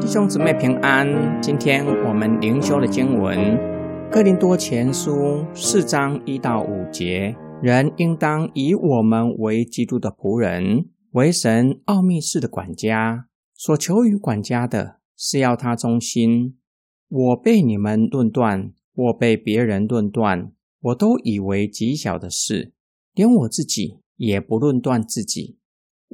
弟兄姊妹平安，今天我们灵修的经文《哥林多前书》四章一到五节：人应当以我们为基督的仆人，为神奥秘式的管家。所求于管家的是要他忠心。我被你们论断，我被别人论断，我都以为极小的事，连我自己也不论断自己。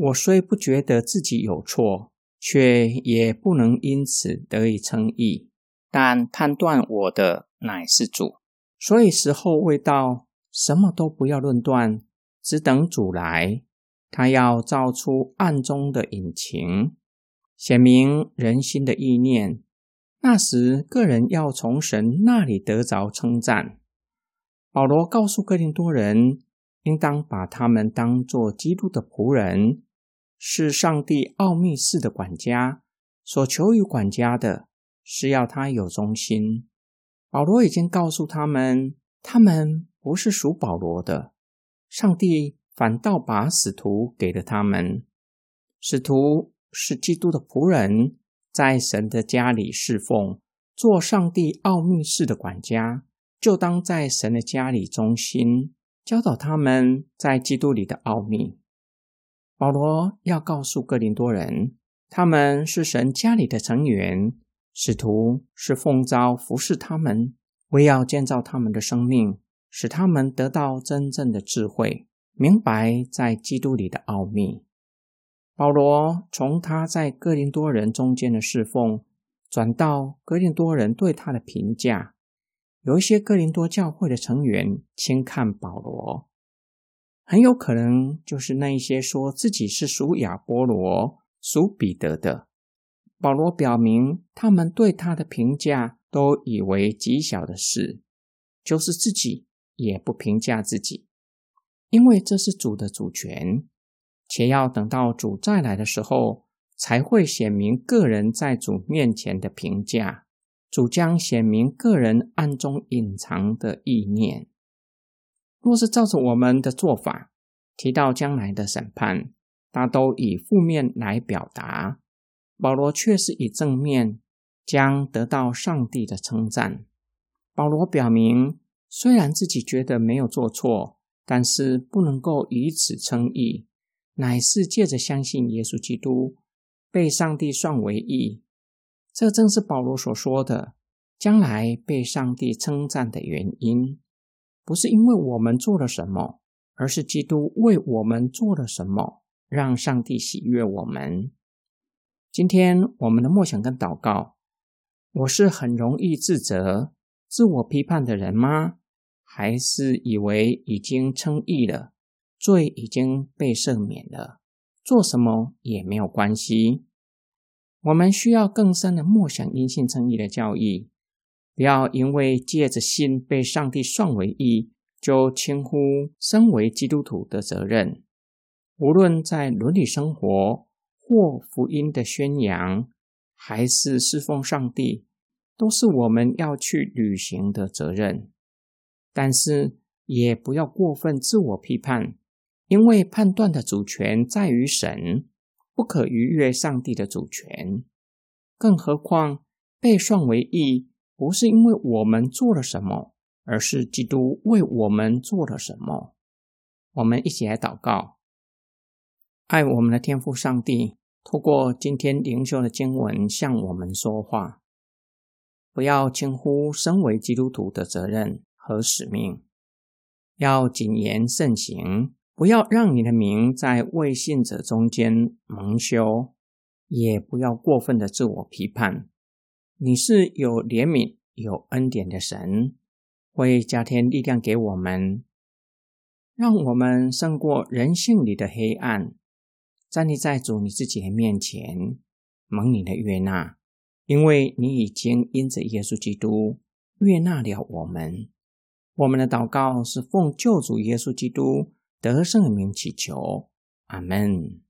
我虽不觉得自己有错，却也不能因此得以称义。但判断我的乃是主，所以时候未到，什么都不要论断，只等主来。他要照出暗中的隐情，显明人心的意念。那时，个人要从神那里得着称赞。保罗告诉哥林多人，应当把他们当作基督的仆人，是上帝奥秘式的管家。所求于管家的是要他有忠心。保罗已经告诉他们，他们不是属保罗的，上帝反倒把使徒给了他们。使徒是基督的仆人。在神的家里侍奉，做上帝奥秘式的管家，就当在神的家里忠心，教导他们在基督里的奥秘。保罗要告诉哥林多人，他们是神家里的成员，使徒是奉召服侍他们，为要建造他们的生命，使他们得到真正的智慧，明白在基督里的奥秘。保罗从他在哥林多人中间的侍奉，转到哥林多人对他的评价。有一些哥林多教会的成员轻看保罗，很有可能就是那一些说自己是属亚波罗、属彼得的。保罗表明，他们对他的评价都以为极小的事，就是自己也不评价自己，因为这是主的主权。且要等到主再来的时候，才会显明个人在主面前的评价。主将显明个人暗中隐藏的意念。若是照着我们的做法，提到将来的审判，大都以负面来表达。保罗却是以正面，将得到上帝的称赞。保罗表明，虽然自己觉得没有做错，但是不能够以此称义。乃是借着相信耶稣基督，被上帝算为义。这正是保罗所说的将来被上帝称赞的原因，不是因为我们做了什么，而是基督为我们做了什么，让上帝喜悦我们。今天我们的默想跟祷告，我是很容易自责、自我批判的人吗？还是以为已经称义了？罪已经被赦免了，做什么也没有关系。我们需要更深的默想因信称义的教义，不要因为借着信被上帝算为义，就轻忽身为基督徒的责任。无论在伦理生活或福音的宣扬，还是侍奉上帝，都是我们要去履行的责任。但是也不要过分自我批判。因为判断的主权在于神，不可逾越上帝的主权。更何况被算为义，不是因为我们做了什么，而是基督为我们做了什么。我们一起来祷告，爱我们的天父上帝，透过今天灵修的经文向我们说话，不要轻忽身为基督徒的责任和使命，要谨言慎行。不要让你的名在未信者中间蒙羞，也不要过分的自我批判。你是有怜悯、有恩典的神，会加添力量给我们，让我们胜过人性里的黑暗，站立在主你自己的面前，蒙你的悦纳，因为你已经因着耶稣基督悦纳了我们。我们的祷告是奉救主耶稣基督。得胜的名祈求，阿门。